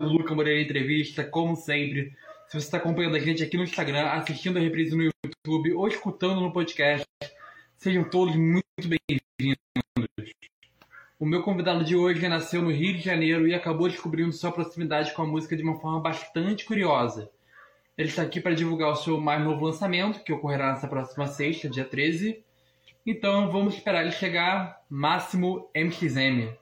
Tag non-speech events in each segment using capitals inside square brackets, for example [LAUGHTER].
Luca Moreira Entrevista, como sempre. Se você está acompanhando a gente aqui no Instagram, assistindo a reprise no YouTube ou escutando no podcast, sejam todos muito bem-vindos. O meu convidado de hoje nasceu no Rio de Janeiro e acabou descobrindo sua proximidade com a música de uma forma bastante curiosa. Ele está aqui para divulgar o seu mais novo lançamento, que ocorrerá nessa próxima sexta, dia 13. Então vamos esperar ele chegar, máximo MXM.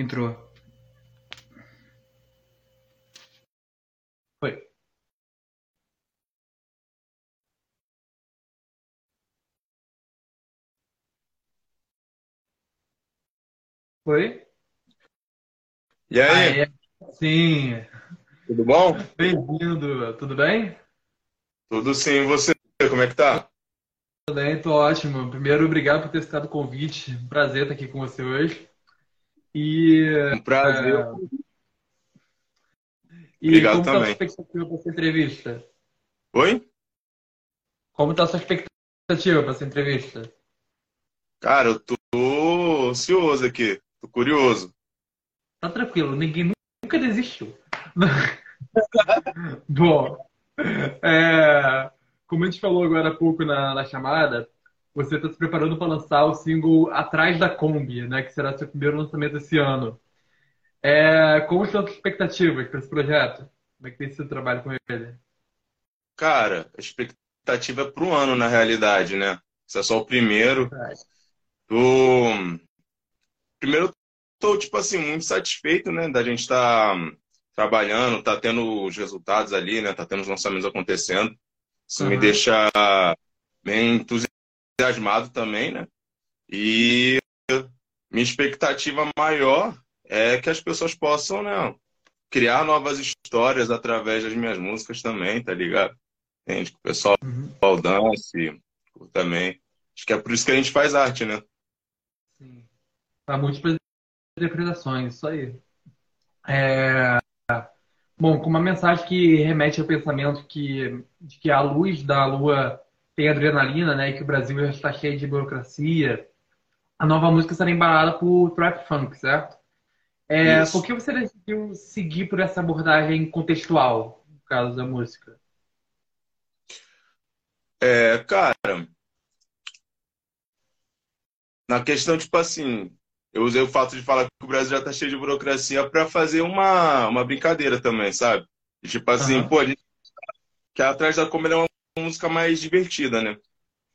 Entrou. Foi. Foi? E Ah, aí, é. Sim. tudo bom? Bem-vindo. Tudo bem? Tudo sim, e você? Como é que tá? Tudo bem, tô ótimo. Primeiro, obrigado por ter citado o convite. Um prazer estar aqui com você hoje. E, Um prazer. é, e Obrigado como está a sua também. expectativa para essa entrevista? Oi? Como está a sua expectativa para essa entrevista? Cara, eu tô ansioso aqui, tô curioso. Tá tranquilo, ninguém nunca desistiu. [LAUGHS] Bom, é, como a gente falou agora há pouco na, na chamada, você está se preparando para lançar o single Atrás da Kombi, né, que será seu primeiro lançamento esse ano. É, como estão as expectativas para esse projeto? Como é que tem sido o trabalho com ele? Cara, a expectativa é pro ano, na realidade, né? Esse é só o primeiro. Tô... Primeiro, eu tô, tipo assim, muito satisfeito, né? Da gente estar trabalhando, tá tendo os resultados ali, né? Tá tendo os lançamentos acontecendo. Isso me Aham. deixa bem entusiasmado também, né? E minha expectativa maior é que as pessoas possam, né, criar novas histórias através das minhas músicas também, tá ligado? Entende? Que o pessoal Uhum. dance também. Acho que é por isso que a gente faz arte, né? Sim. Para múltiplas interpretações, isso aí. É, Bom, com uma mensagem que remete ao pensamento que, de que a luz da lua tem adrenalina, né? E que o Brasil já está cheio de burocracia. A nova música será embalada por trap funk, certo? É, Isso. por que você decidiu seguir por essa abordagem contextual, no caso da música? É, cara, na questão, tipo assim, eu usei o fato de falar que o Brasil já tá cheio de burocracia pra fazer uma, uma brincadeira também, sabe? E, tipo assim, Aham. pô, a gente que atrás da câmera é uma música mais divertida, né?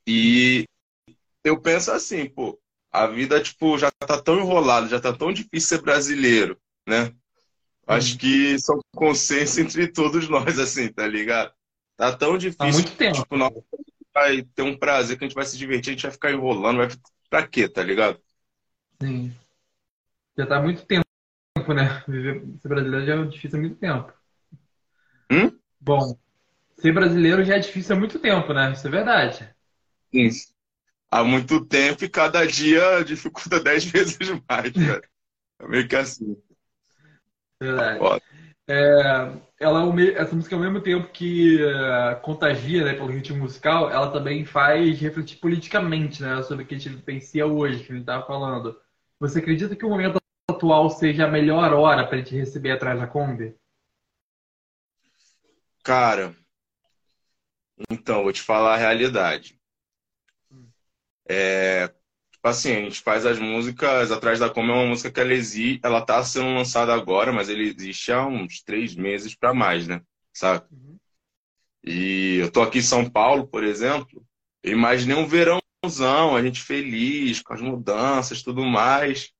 E eu penso assim, pô, a vida, tipo, já tá tão enrolada, já tá tão difícil ser brasileiro, né? Acho Sim. que um consenso entre todos nós, assim, tá ligado? Tá tão Há difícil, muito tempo. tipo, nós vai ter um prazer, que a gente vai se divertir, a gente vai ficar enrolando, vai pra quê, tá ligado? Sim. Já há muito tempo, né? Viver, ser brasileiro já é difícil há muito tempo. Hum? Bom, ser brasileiro já é difícil há muito tempo, né? Isso é verdade. Sim. Há muito tempo e cada dia dificulta [LAUGHS] dez vezes mais, velho. É meio que assim. Verdade. É, ela, me- essa música, ao mesmo tempo que é, contagia, né, pelo ritmo musical, ela também faz refletir politicamente, né, sobre o que a gente vivencia hoje, que a gente estava falando. Você acredita que o momento atual seja a melhor hora para a gente receber atrás da Kombi? Cara, então, vou te falar a realidade. É, tipo assim, a gente faz as músicas, Atrás da Coma é uma música que ela existe, ela tá sendo lançada agora, mas ele existe há uns três meses pra mais, né? Sabe? Uhum. E eu tô aqui em São Paulo, por exemplo, eu imaginei um verãozão, a gente feliz, com as mudanças, tudo mais.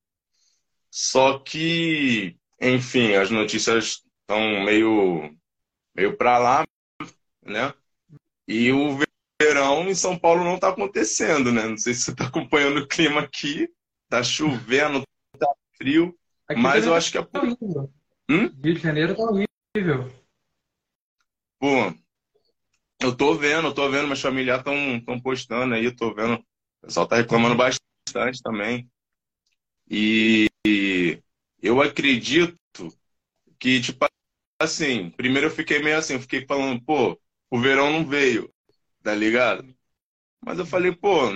Só que, enfim, as notícias estão meio, meio pra lá, né? E o verão em São Paulo não tá acontecendo, né? Não sei se você tá [LAUGHS] acompanhando o clima aqui, tá chovendo, tá frio, Aqui mas eu acho que é tá horrível. Hum? Rio de Janeiro tá horrível. Pô, eu tô vendo, eu tô vendo, meus familiares estão tão postando aí, eu tô vendo. O pessoal tá reclamando bastante também. E eu acredito que, tipo assim, primeiro eu fiquei meio assim, eu fiquei falando, pô, o verão não veio, tá ligado? Mas eu falei, pô,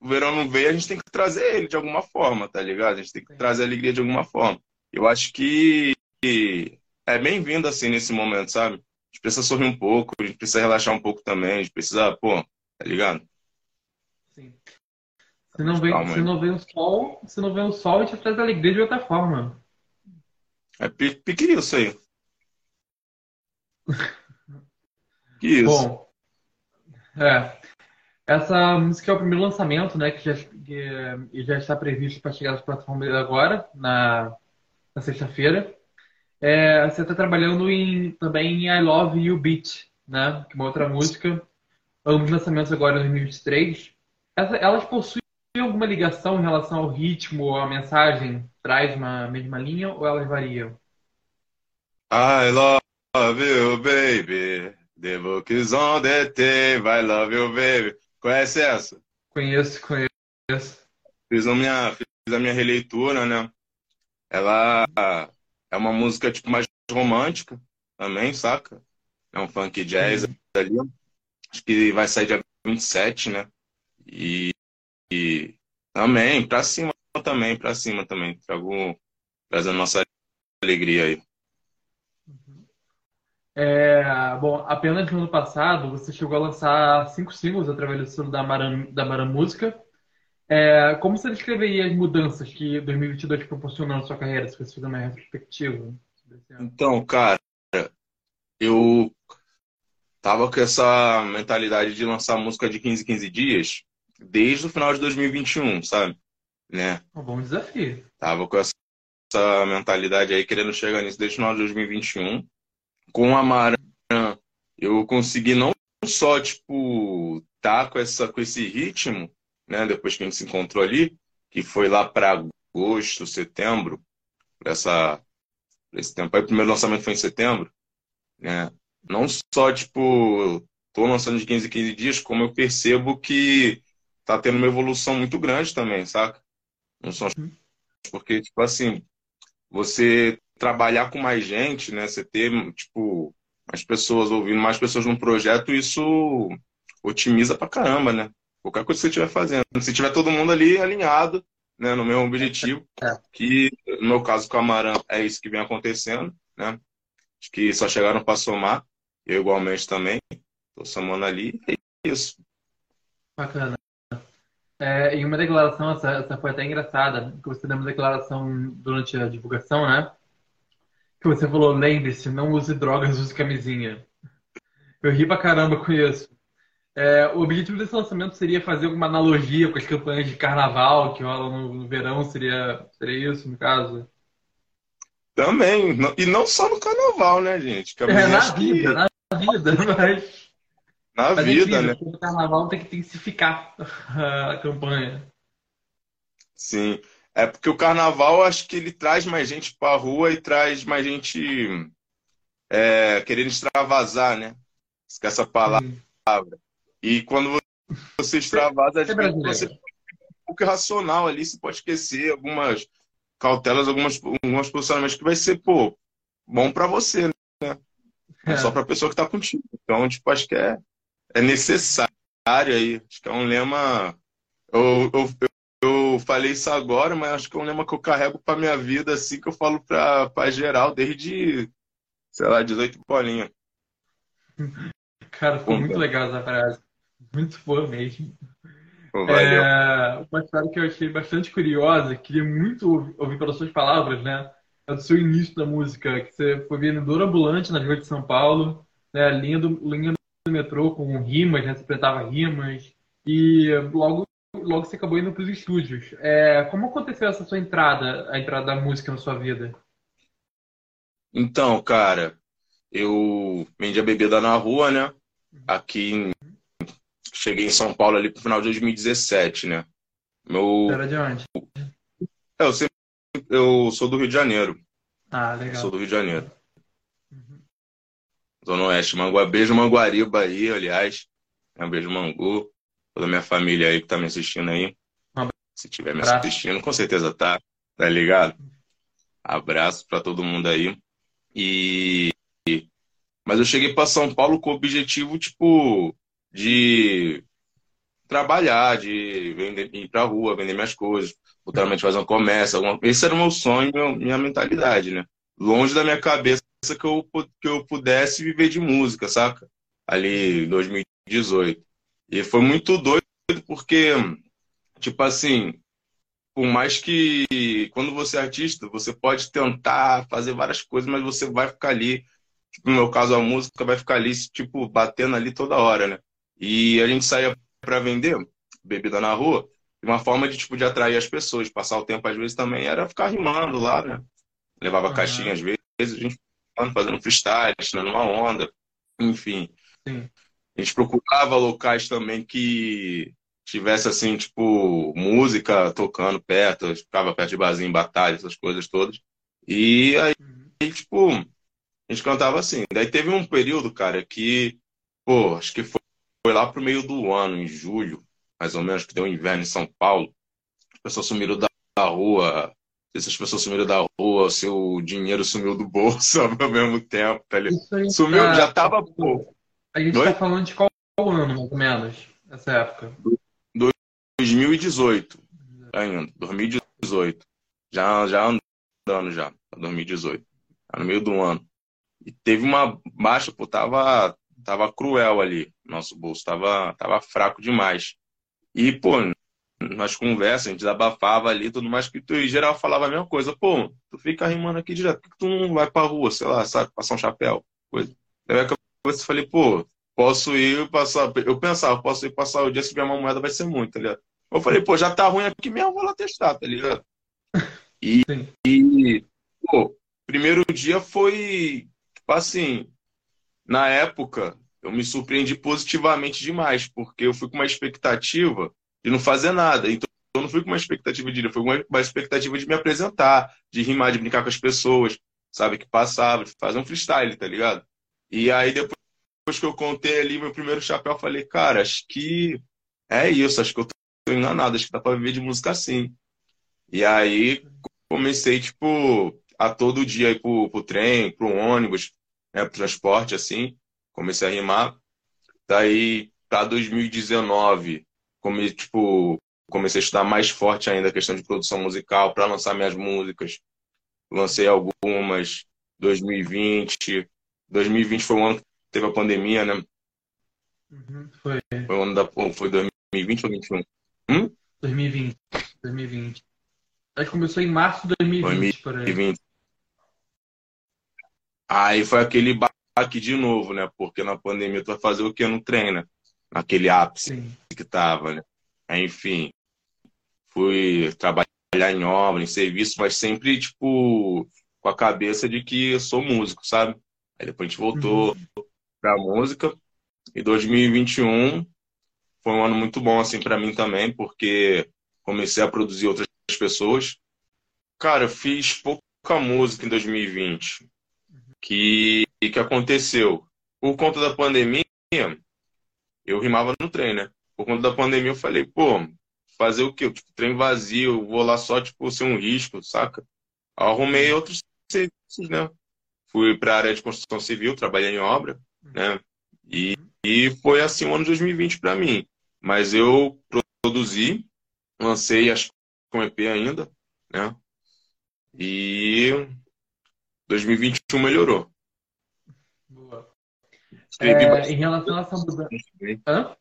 o verão não veio, a gente tem que trazer ele de alguma forma, tá ligado? A gente tem que trazer alegria de alguma forma. Eu acho que é bem-vindo assim nesse momento, sabe? A gente precisa sorrir um pouco, a gente precisa relaxar um pouco também, a gente precisa, pô, tá ligado? Sim. Se não vem, Calma, se não vem o sol, se não vem o sol, a gente traz alegria de outra forma. É pequeno isso aí. [LAUGHS] que isso? Bom, é. Essa música é o primeiro lançamento, né, que já, que, já está previsto para chegar às plataformas agora, na, na sexta-feira. É, você está trabalhando em, também em I Love You Beat, né, que é uma outra música. Ambos lançamentos agora em 2023. Essa, elas possuem alguma ligação em relação ao ritmo ou à mensagem? Traz uma mesma linha ou elas variam? I love you, baby. The book is on the table. I love you, baby. Conhece essa? Conheço, conheço. Fiz a minha, fiz a minha releitura, né? Ela é uma música tipo mais romântica também, saca? É um funk jazz uhum. ali. Acho que vai sair dia 27, né? E, e também, pra cima também, pra cima também. Trago, trazendo nossa alegria aí. É, bom, apenas no ano passado você chegou a lançar cinco singles através do selo da Maran, da Maran Música. É, como você descreveria as mudanças que 2022 proporcionou na sua carreira, se você fizer uma retrospectiva? Então, cara, eu tava com essa mentalidade de lançar música de 15 15 dias desde o final de 2021, sabe? Né? Um bom desafio. Tava com essa, essa mentalidade aí, querendo chegar nisso desde o final de 2021 com a Maran, eu consegui não só, tipo, tá com, essa, com esse ritmo, né, depois que a gente se encontrou ali, que foi lá para agosto, setembro, essa, esse tempo aí, o primeiro lançamento foi em setembro, né, não só, tipo, tô lançando de 15 em 15 dias, como eu percebo que tá tendo uma evolução muito grande também, saca? Não só uhum. porque, tipo assim, você trabalhar com mais gente, né? Você ter, tipo, mais pessoas ouvindo, mais pessoas num projeto, isso otimiza pra caramba, né? Qualquer coisa que você estiver fazendo. Se tiver todo mundo ali alinhado, né, no meu objetivo, [LAUGHS] é. que no meu caso com a Maran é isso que vem acontecendo, né? Acho que só chegaram para somar, eu igualmente também, tô somando ali, é isso. Bacana. É, em uma declaração, essa, essa foi até engraçada, que você deu uma declaração durante a divulgação, né? Que você falou, lembre-se, não use drogas, use camisinha. Eu ri pra caramba com isso. É, o objetivo desse lançamento seria fazer alguma analogia com as campanhas de carnaval que rolam no, no verão, seria, seria isso, no caso? Também, e não só no carnaval, né, gente? é, na vida, que... na vida, mas... Na mas, vida, enfim, né? O carnaval tem que intensificar [LAUGHS] a campanha. Sim. É porque o carnaval, acho que ele traz mais gente para a rua e traz mais gente é, querendo extravasar, né? Essa palavra. E quando você extravasa, é você um pouco irracional ali, você pode esquecer algumas cautelas, algumas, alguns posicionamentos que vai ser, pô, bom para você, né? É. só para a pessoa que está contigo. Então, tipo, acho que é, é necessário aí. Acho que é um lema. Eu, eu, eu falei isso agora, mas acho que é um lema que eu carrego para minha vida, assim, que eu falo para geral desde, sei lá, 18 bolinha. [LAUGHS] Cara, foi muito legal essa frase. Muito boa mesmo. é, uma história que eu achei bastante curiosa, queria muito ouvir pelas suas palavras, né? É do seu início da música, que você foi vendedor ambulante nas ruas de São Paulo, né? linha, do, linha do metrô com rimas, né? Você rimas, e logo logo você acabou indo para os estúdios. É, como aconteceu essa sua entrada, a entrada da música na sua vida? Então, cara, eu vendi a bebida na rua, né? Aqui em... Cheguei em São Paulo ali pro final de 2017, né? Meu... Era de onde? É, eu, sempre... eu sou do Rio de Janeiro. Ah, legal. Eu sou do Rio de Janeiro. Uhum. Zona Oeste, Mangua, beijo Manguariba aí, aliás. Um beijo Mangu toda a minha família aí que tá me assistindo aí. Se tiver me assistindo, com certeza tá. tá ligado? Abraço para todo mundo aí. E mas eu cheguei para São Paulo com o objetivo tipo de trabalhar, de vender, ir pra rua, vender minhas coisas, futuramente fazer um comércio, alguma... esse era o meu sonho, minha mentalidade, né? Longe da minha cabeça que eu, que eu pudesse viver de música, saca? Ali em 2018. E foi muito doido porque, tipo assim, por mais que quando você é artista, você pode tentar fazer várias coisas, mas você vai ficar ali, tipo, no meu caso a música vai ficar ali, tipo, batendo ali toda hora, né? E a gente saía para vender bebida na rua, uma forma de tipo de atrair as pessoas, passar o tempo às vezes também era ficar rimando lá, né? Levava uhum. caixinha às vezes, a gente fazendo freestyle, tirando uma onda, enfim. Sim. A gente procurava locais também que tivesse assim, tipo, música tocando perto, ficava perto de barzinho, batalha, essas coisas todas. E aí, uhum. tipo, a gente cantava assim. Daí teve um período, cara, que, pô, acho que foi, foi lá pro meio do ano, em julho, mais ou menos, que deu inverno em São Paulo. As pessoas sumiram da, da rua, se as pessoas sumiram da rua, o seu dinheiro sumiu do bolso [LAUGHS] ao mesmo tempo, tá Sumiu, tá... já tava, pô. A gente Oi? tá falando de qual ano, mais ou menos, nessa época? 2018 ainda, 2018. Já, já andando já, 2018. Tá no meio do ano. E teve uma baixa, pô, tava, tava cruel ali. Nosso bolso tava, tava fraco demais. E, pô, nós conversas, a gente desabafava ali, tudo mais, que tu em geral falava a mesma coisa. Pô, tu fica rimando aqui direto, por que tu não vai pra rua, sei lá, sabe, passar um chapéu? Coisa. Daí eu falei, pô, posso ir passar. Eu pensava, posso ir passar o dia se vier uma moeda, vai ser muito, tá ligado? Eu falei, pô, já tá ruim aqui mesmo, vou lá testar, tá ligado? [LAUGHS] E, e pô, primeiro dia foi, tipo assim, na época, eu me surpreendi positivamente demais, porque eu fui com uma expectativa de não fazer nada. Então, eu não fui com uma expectativa de ir, foi com uma expectativa de me apresentar, de rimar, de brincar com as pessoas, sabe, que passava, de fazer um freestyle, tá ligado? E aí, depois que eu contei ali meu primeiro chapéu, eu falei, cara, acho que é isso, acho que eu tô enganado, acho que dá pra viver de música assim. E aí comecei, tipo, a todo dia ir pro, pro trem, pro ônibus, né, pro transporte, assim. Comecei a rimar. Daí, pra 2019, come, tipo, comecei a estudar mais forte ainda a questão de produção musical para lançar minhas músicas. Lancei algumas. 2020. 2020 foi um ano teve a pandemia, né? Uhum, foi. Foi o ano da. Foi 2020 ou 2021? Hum? 2020. 2020. Acho que começou em março de 2020, 2020. aí. aí foi aquele baque de novo, né? Porque na pandemia tu vai fazer o que no treino, né? Naquele ápice Sim. que tava, né? Aí, enfim, fui trabalhar em obra, em serviço, mas sempre, tipo, com a cabeça de que eu sou músico, sabe? Aí depois a gente voltou, uhum para música. E 2021 foi um ano muito bom assim para mim também, porque comecei a produzir outras pessoas. Cara, eu fiz pouca música em 2020. Que que aconteceu? Por conta da pandemia, eu rimava no trem, né? Por conta da pandemia, eu falei, pô, fazer o quê? Tipo, trem vazio, vou lá só, tipo, ser um risco, saca? Arrumei outros serviços, né? Fui para a área de construção civil, trabalhei em obra né? E, e foi assim o ano de 2020 para mim. Mas eu produzi, lancei acho com EP ainda, né? E 2021 melhorou. Boa. É, bastante... Em relação a essa mudança. Hã?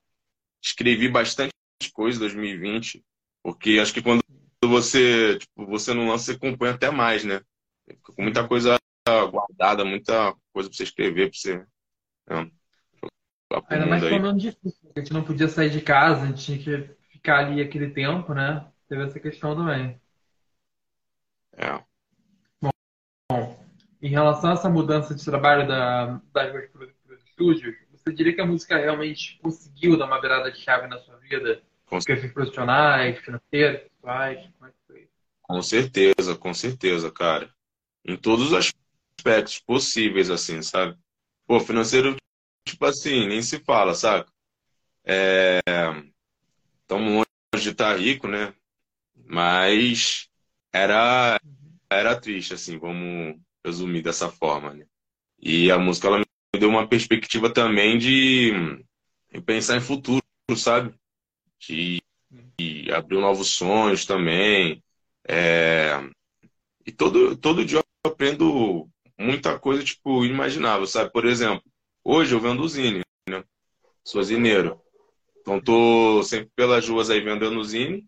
Escrevi bastante coisa em 2020, porque acho que quando você, tipo, você não lança, você compõe até mais, né? Com muita coisa guardada, muita coisa para você escrever, para você é. Ainda mais falando difícil, a gente não podia sair de casa, a gente tinha que ficar ali aquele tempo, né? Teve essa questão também. É. Bom, bom em relação a essa mudança de trabalho da, das duas para os estúdios, você diria que a música realmente conseguiu dar uma virada de chave na sua vida? Com questões profissionais, financeiras, pessoais? Como é que foi? Com certeza, com certeza, cara. Em todos os aspectos possíveis, assim, sabe? Pô, financeiro, tipo assim, nem se fala, saca? Estamos é... longe de estar tá rico, né? Mas era, era triste, assim, vamos resumir dessa forma, né? E a música, ela me deu uma perspectiva também de, de pensar em futuro, sabe? De, de abrir novos sonhos também. É... E todo, todo dia eu aprendo muita coisa, tipo, inimaginável, sabe? Por exemplo, hoje eu vendo zine, né? Sou zineiro. Então tô sempre pelas ruas aí vendendo zine.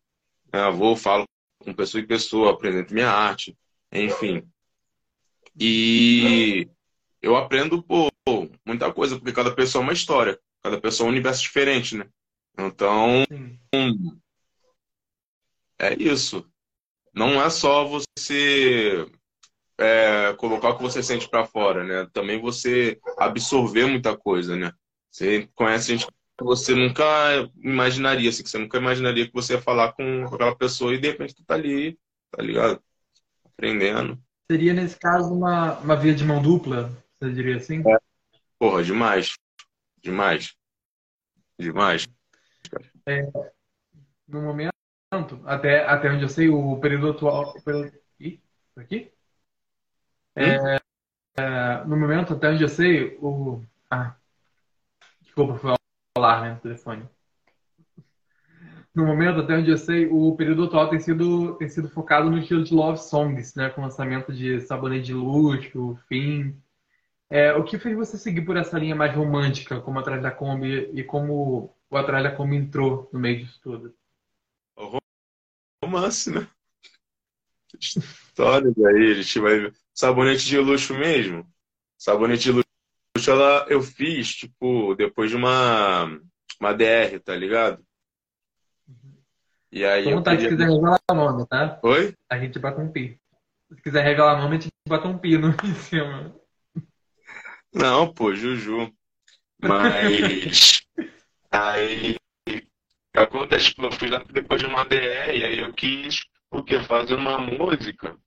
Né? Vou, falo com pessoa em pessoa, apresento minha arte, enfim. E eu aprendo pô, muita coisa, porque cada pessoa é uma história, cada pessoa é um universo diferente, né? Então, é isso. Não é só você é, colocar o que você sente para fora, né? Também você absorver muita coisa, né? Você conhece gente que você nunca imaginaria, assim, que você nunca imaginaria que você ia falar com aquela pessoa e de repente tu tá ali, tá ligado? Aprendendo. Seria, nesse caso, uma, uma via de mão dupla, você diria assim? É. Porra, demais. Demais. Demais. É, no momento, até, até onde eu sei, o período atual. O período, ih, aqui? É, é, no momento, até onde eu sei, o. Ah, desculpa, foi falar, né, no telefone. No momento, até onde eu sei, o período atual tem sido, tem sido focado no estilo de love songs, né? Com lançamento de Sabonete de Luxo, Fim. É, o que fez você seguir por essa linha mais romântica, como Atrás da Kombi, e como o Atrás da Kombi entrou no meio disso tudo? Romance, né? Histórias aí, a gente vai ver. Sabonete de luxo mesmo. Sabonete de luxo ela, eu fiz, tipo, depois de uma, uma DR, tá ligado? E aí. Então, tá, queria... se quiser revelar o nome, tá? Oi? A gente bate um pi. Se quiser revelar o nome, a gente bate um pino [LAUGHS] em cima. Não, pô, Juju. Mas. [LAUGHS] aí. Acontece, tipo, eu fui lá depois de uma DR, e aí eu quis, porque fazer uma música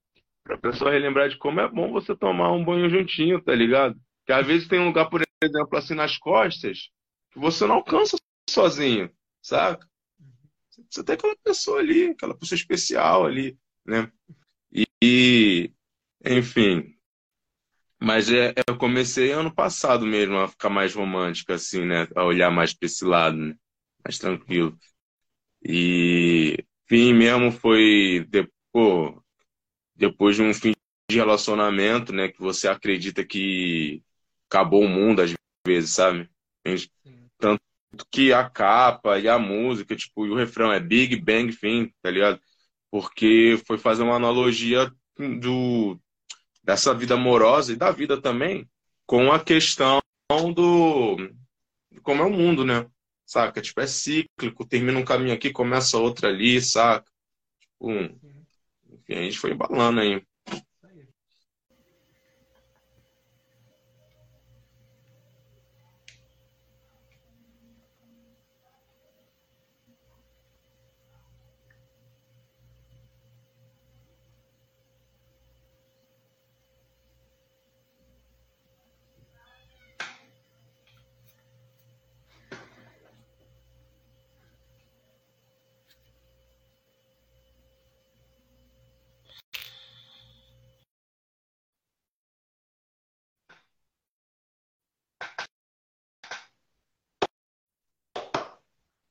pra pessoa relembrar de como é bom você tomar um banho juntinho, tá ligado? Que às vezes tem um lugar, por exemplo, assim nas costas, que você não alcança sozinho, saca? Você tem aquela pessoa ali, aquela pessoa especial ali, né? E, e enfim. Mas é, eu comecei ano passado mesmo a ficar mais romântica, assim, né? A olhar mais pra esse lado, né? Mais tranquilo. E fim mesmo foi, depois, depois de um fim de relacionamento, né? Que você acredita que acabou o mundo às vezes, sabe? Tanto que a capa e a música, tipo, e o refrão é Big Bang Thing, tá ligado? Porque foi fazer uma analogia do, dessa vida amorosa e da vida também com a questão do como é o mundo, né? Saca? Tipo, é cíclico, termina um caminho aqui, começa outro ali, saca? Tipo, enfim, a gente foi embalando aí.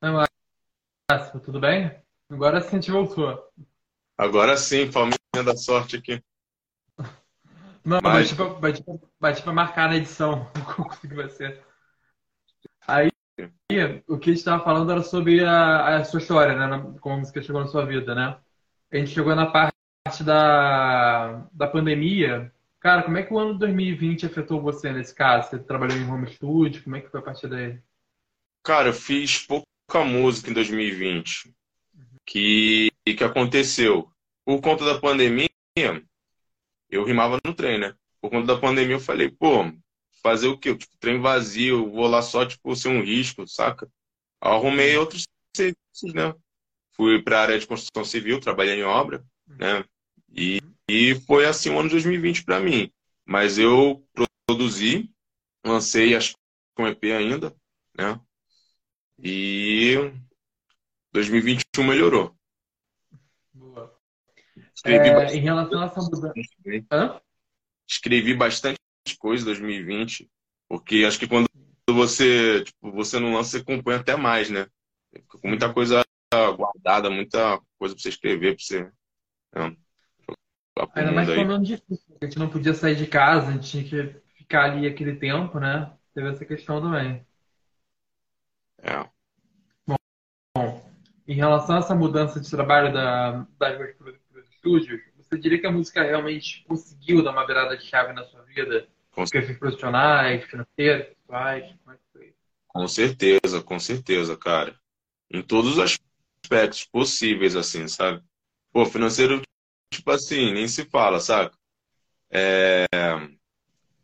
Não, tudo bem? Agora sim a gente voltou. Agora sim, palminha da sorte aqui. [LAUGHS] Não, mas bati pra, bati pra marcar na edição como que vai ser. Aí, o que a gente estava falando era sobre a, a, sua história, né? Como a música chegou na sua vida, né? A gente chegou na parte da, da pandemia. Cara, como é que o ano de 2020 afetou você nesse caso? Você trabalhou em home studio? Como é que foi a partir daí? Cara, eu fiz pouco a música em 2020 que, que aconteceu. Por conta da pandemia, eu rimava no trem, né? Por conta da pandemia, eu falei, pô, fazer o quê? Tipo, trem vazio, vou lá só, tipo, ser um risco, saca? Arrumei outros serviços, né? Fui para a área de construção civil, trabalhei em obra, né? E, e foi assim o ano de 2020 para mim. Mas eu produzi, lancei, acho que com EP ainda, né? E 2021 melhorou. Boa. Escrevi É, bastante. em relação a essa mudança. Hã? Escrevi bastante coisa em 2020, porque acho que quando você, tipo, você não lança, você compõe até mais, né? Fica com muita coisa guardada, muita coisa pra você escrever, pra você. né, jogar pro Ainda mais foi aí. um ano difícil, porque a gente não podia sair de casa, a gente tinha que ficar ali aquele tempo, né? Teve essa questão também. É. Bom, em relação a essa mudança de trabalho da, das para os estúdios, você diria que a música realmente conseguiu dar uma virada de chave na sua vida? Com, Questões profissionais, financeiras, pessoais, como é que foi? com certeza, com certeza, cara. Em todos os aspectos possíveis, assim, sabe? Pô, financeiro, tipo assim, nem se fala, sabe?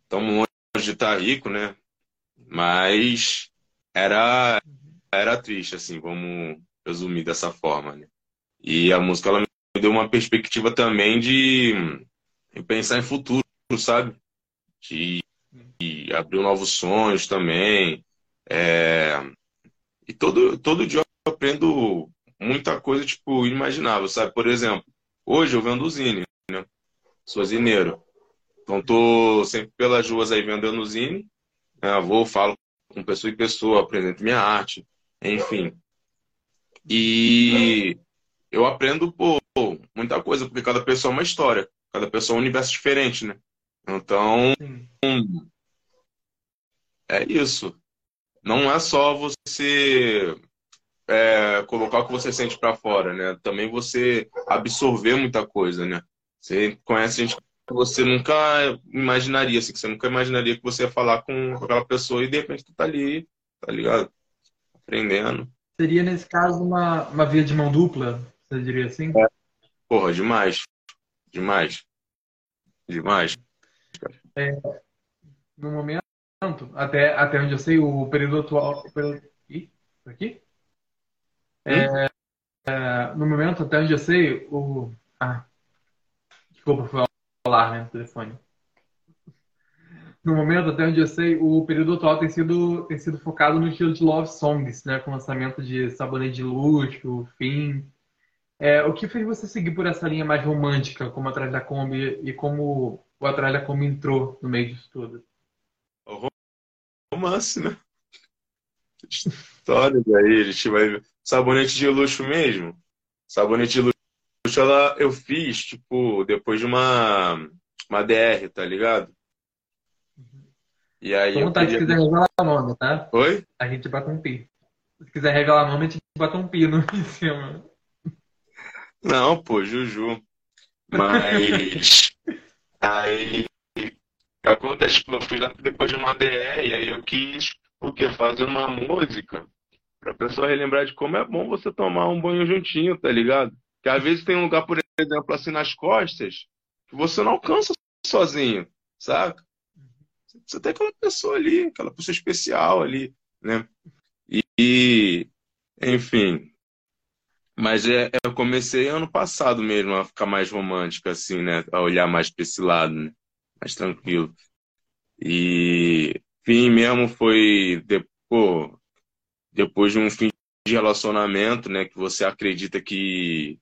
Estamos longe de estar rico, né? Mas era, era triste, assim, vamos resumir dessa forma, né? E a música, ela me deu uma perspectiva também de, de pensar em futuro, sabe? De, de abrir novos sonhos também. É, E todo, todo dia eu aprendo muita coisa, tipo, inimaginável, sabe? Por exemplo, hoje eu vendo zine, né? Sou zineiro. Então tô sempre pelas ruas aí vendendo zine, né? Vou, falo com pessoa em pessoa, apresento minha arte, enfim. E eu aprendo, pô, muita coisa, porque cada pessoa é uma história, cada pessoa é um universo diferente, né? Então, Sim. é isso. Não é só você é, colocar o que você sente pra fora, né? Também você absorver muita coisa, né? Você conhece gente você nunca imaginaria, assim, que você nunca imaginaria que você ia falar com aquela pessoa e de repente tu tá ali, tá ligado? Aprendendo. Seria, nesse caso, uma, uma via de mão dupla, você diria assim? Porra, demais. Demais. Demais. No momento, até, até onde eu sei, o período atual. O período, ih, por aqui? É, é, no momento, até onde eu sei, o. Ah, desculpa, foi alarme no telefone. No momento, até onde eu sei, o período atual tem sido, tem sido focado no estilo de love songs, né? Com o lançamento de Sabonete de Luxo, Fim. É, o que fez você seguir por essa linha mais romântica, como Atrás da Kombi, e como o Atrás da Kombi entrou no meio disso tudo? Romance, né? [LAUGHS] Histórias aí, a gente vai. Sabonete de luxo mesmo. Sabonete de luxo, ela, eu fiz, tipo, depois de uma, uma DR, tá ligado? E aí se quiser revelar o nome, tá? Oi? A gente bota um pi. Se quiser revelar o nome, a gente bota um pi no [LAUGHS] em cima. Não, pô, Juju. Mas [LAUGHS] aí o que acontece, tipo, eu fui lá depois de uma DR, e aí eu quis o quê? Fazer uma música pra pessoa relembrar de como é bom você tomar um banho juntinho, tá ligado? Que às vezes tem um lugar, por exemplo, assim nas costas, que você não alcança sozinho, saca? Você tem aquela pessoa ali, aquela pessoa especial ali, né? E, e, enfim. Mas é, eu comecei ano passado mesmo a ficar mais romântica, assim, né? A olhar mais pra esse lado, né? Mais tranquilo. E fim mesmo foi depois de um fim de relacionamento, né? Que você acredita que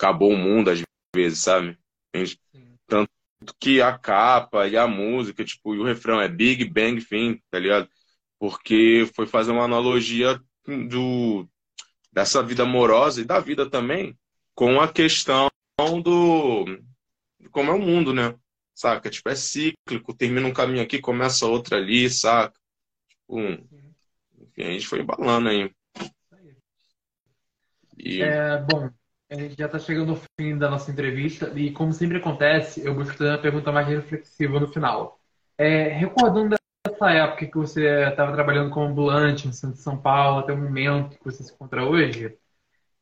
acabou o mundo às vezes, sabe? Tanto que a capa e a música, tipo, e o refrão é Big Bang Thing, tá ligado? Porque foi fazer uma analogia do, dessa vida amorosa e da vida também com a questão do como é o mundo, né? Saca? Tipo, é cíclico, termina um caminho aqui, começa outro ali, saca? Tipo, enfim, a gente foi embalando aí. E É, bom, a gente já está chegando ao fim da nossa entrevista e, como sempre acontece, eu busco fazer uma pergunta mais reflexiva no final. É, recordando dessa época que você estava trabalhando como ambulante no centro de São Paulo, até o momento que você se encontra hoje,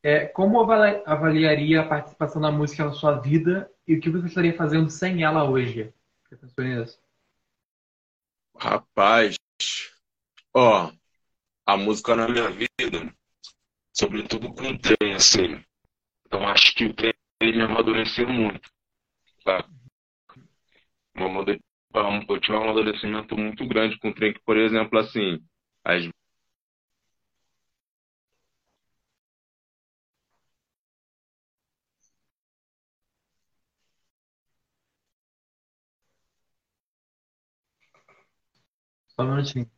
é, como avali- avaliaria a participação da música na sua vida e o que você estaria fazendo sem ela hoje? Você pensou nisso? Rapaz, ó, a música na minha vida, sobretudo com o trem, assim. Então acho que ele me amadureceu muito. Tá? Sabe? Eu tive um amadurecimento muito grande com o Trink, por exemplo, assim. As... Só um minutinho.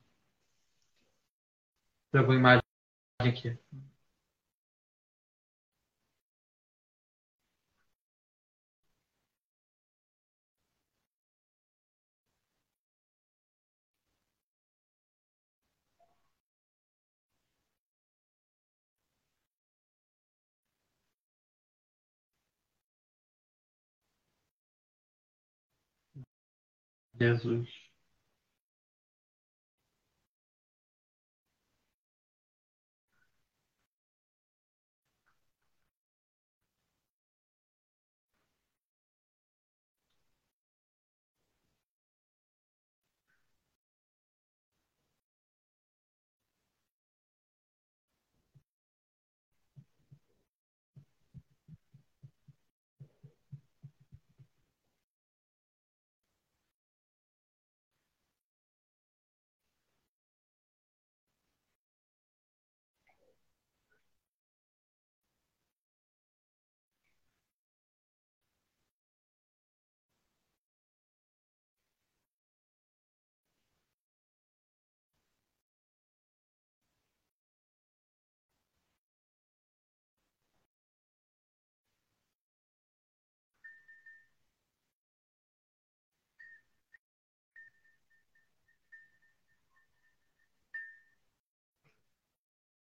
Travou a imagem aqui. Jesus.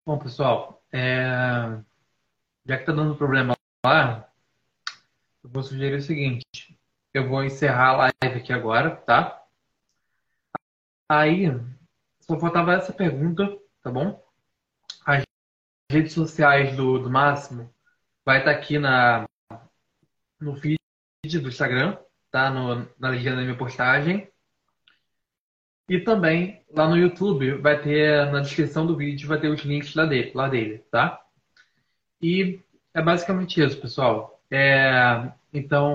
Bom, pessoal, é... já que tá dando problema lá, eu vou sugerir o seguinte: eu vou encerrar a live aqui agora, tá? Aí, só faltava essa pergunta, tá bom? As redes sociais do, do Máximo vai estar tá aqui na, no feed do Instagram, tá? No, na legenda da minha postagem. E também lá no YouTube vai ter, na descrição do vídeo, vai ter os links lá dele, lá dele tá? E é basicamente isso, pessoal. É, então,